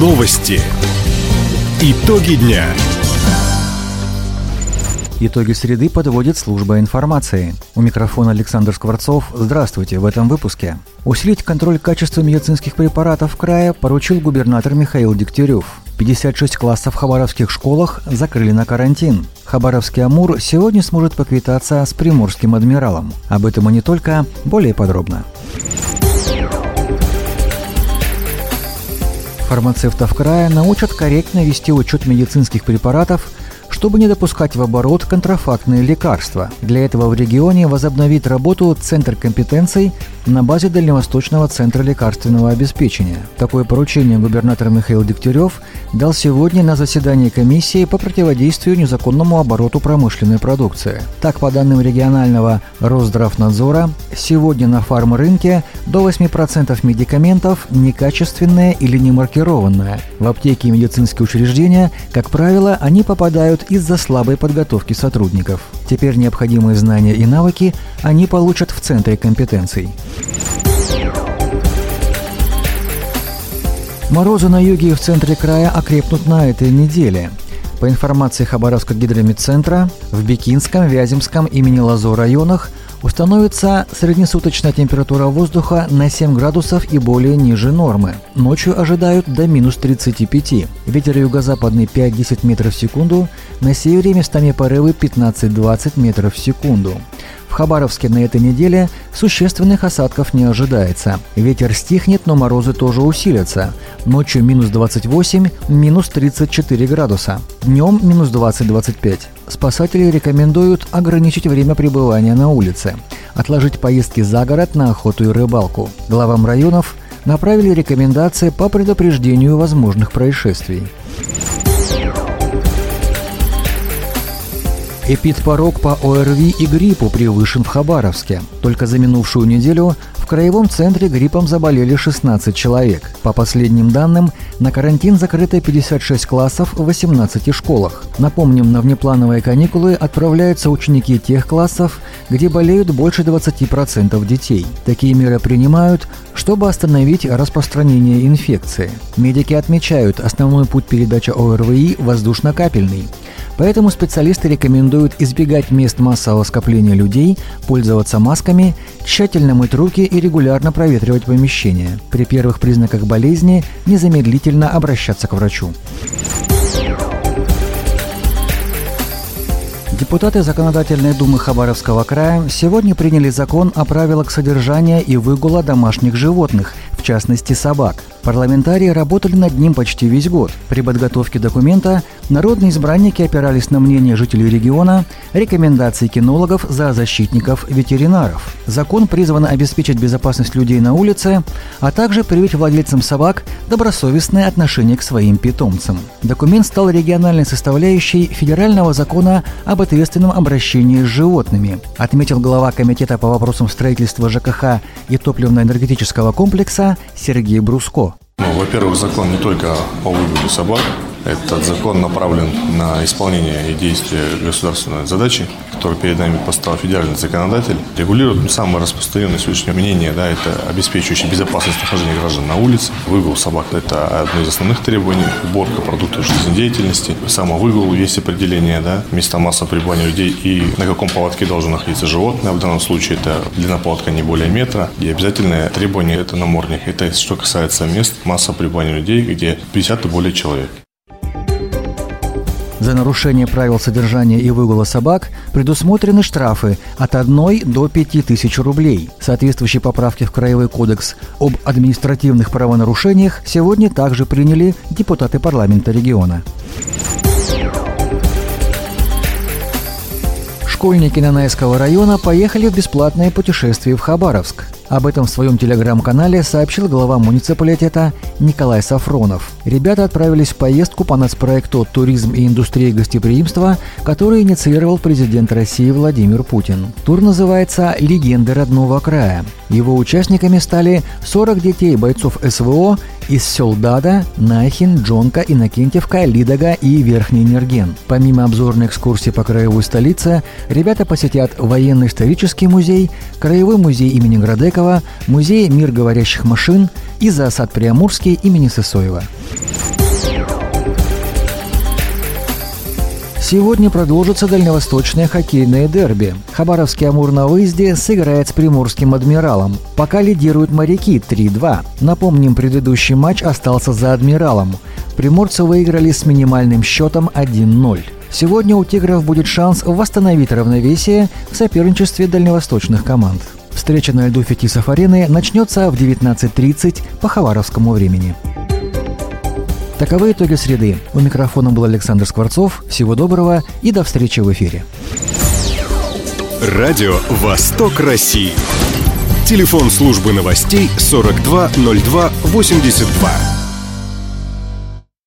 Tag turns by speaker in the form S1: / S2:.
S1: Новости. Итоги дня.
S2: Итоги среды подводит служба информации. У микрофона Александр Скворцов. Здравствуйте в этом выпуске. Усилить контроль качества медицинских препаратов в крае поручил губернатор Михаил Дегтярев. 56 классов в хабаровских школах закрыли на карантин. Хабаровский Амур сегодня сможет поквитаться с приморским адмиралом. Об этом и не только, более подробно. Фармацевтов края научат корректно вести учет медицинских препаратов чтобы не допускать в оборот контрафактные лекарства. Для этого в регионе возобновит работу Центр компетенций на базе Дальневосточного центра лекарственного обеспечения. Такое поручение губернатор Михаил Дегтярев дал сегодня на заседании комиссии по противодействию незаконному обороту промышленной продукции. Так, по данным регионального Росздравнадзора, сегодня на фарм-рынке до 8% медикаментов некачественные или не маркированные. В аптеке и медицинские учреждения, как правило, они попадают из-за слабой подготовки сотрудников. Теперь необходимые знания и навыки они получат в Центре компетенций. Морозы на юге и в центре края окрепнут на этой неделе. По информации Хабаровского гидромедцентра, в Бикинском, Вяземском имени Лазо районах Установится среднесуточная температура воздуха на 7 градусов и более ниже нормы. Ночью ожидают до минус 35. Ветер юго-западный 5-10 метров в секунду, на севере местами порывы 15-20 метров в секунду. Хабаровске на этой неделе существенных осадков не ожидается. Ветер стихнет, но морозы тоже усилятся. Ночью минус 28, минус 34 градуса. Днем минус 20-25. Спасатели рекомендуют ограничить время пребывания на улице, отложить поездки за город на охоту и рыбалку. Главам районов направили рекомендации по предупреждению возможных происшествий. Эпидпорог по ОРВИ и гриппу превышен в Хабаровске. Только за минувшую неделю краевом центре гриппом заболели 16 человек. По последним данным, на карантин закрыто 56 классов в 18 школах. Напомним, на внеплановые каникулы отправляются ученики тех классов, где болеют больше 20% детей. Такие меры принимают, чтобы остановить распространение инфекции. Медики отмечают, основной путь передачи ОРВИ – воздушно-капельный. Поэтому специалисты рекомендуют избегать мест массового скопления людей, пользоваться масками, тщательно мыть руки и регулярно проветривать помещение. При первых признаках болезни незамедлительно обращаться к врачу. Депутаты Законодательной думы Хабаровского края сегодня приняли закон о правилах содержания и выгула домашних животных, в частности собак. Парламентарии работали над ним почти весь год. При подготовке документа народные избранники опирались на мнение жителей региона, рекомендации кинологов за защитников ветеринаров. Закон призван обеспечить безопасность людей на улице, а также привить владельцам собак добросовестное отношение к своим питомцам. Документ стал региональной составляющей федерального закона об ответственном обращении с животными, отметил глава Комитета по вопросам строительства ЖКХ и топливно-энергетического комплекса Сергей Бруско.
S3: Ну, во-первых, закон не только о выгуле собак, этот закон направлен на исполнение и действие государственной задачи, которую перед нами поставил федеральный законодатель. Регулирует самое распространенное сегодняшнее мнение, да, это обеспечивающее безопасность нахождения граждан на улице. Выгул собак – это одно из основных требований. Уборка продуктов жизнедеятельности. Самовыгул есть определение, да, места массового пребывания людей и на каком поводке должен находиться животное. В данном случае это длина поводка не более метра. И обязательное требование – это намордник. Это что касается мест массового пребывания людей, где 50 и более человек.
S2: За нарушение правил содержания и выгула собак предусмотрены штрафы от 1 до 5 тысяч рублей. Соответствующие поправки в Краевой кодекс об административных правонарушениях сегодня также приняли депутаты парламента региона. Школьники Нанайского района поехали в бесплатное путешествие в Хабаровск. Об этом в своем телеграм-канале сообщил глава муниципалитета Николай Сафронов. Ребята отправились в поездку по нацпроекту «Туризм и индустрия гостеприимства», который инициировал президент России Владимир Путин. Тур называется «Легенды родного края». Его участниками стали 40 детей бойцов СВО из сел Дада, Нахин, Джонка, Иннокентьевка, Лидога и Верхний Нерген. Помимо обзорной экскурсии по краевой столице, ребята посетят военно-исторический музей, краевой музей имени Градекова, музей «Мир говорящих машин» и зоосад Приамурский имени Сысоева. Сегодня продолжится дальневосточное хоккейное дерби. Хабаровский «Амур» на выезде сыграет с приморским «Адмиралом». Пока лидируют моряки 3-2. Напомним, предыдущий матч остался за «Адмиралом». Приморцы выиграли с минимальным счетом 1-0. Сегодня у «Тигров» будет шанс восстановить равновесие в соперничестве дальневосточных команд. Встреча на льду Фетисов-арены начнется в 19.30 по хабаровскому времени. Таковы итоги среды. У микрофона был Александр Скворцов. Всего доброго и до встречи в эфире.
S1: Радио «Восток России». Телефон службы новостей 420282.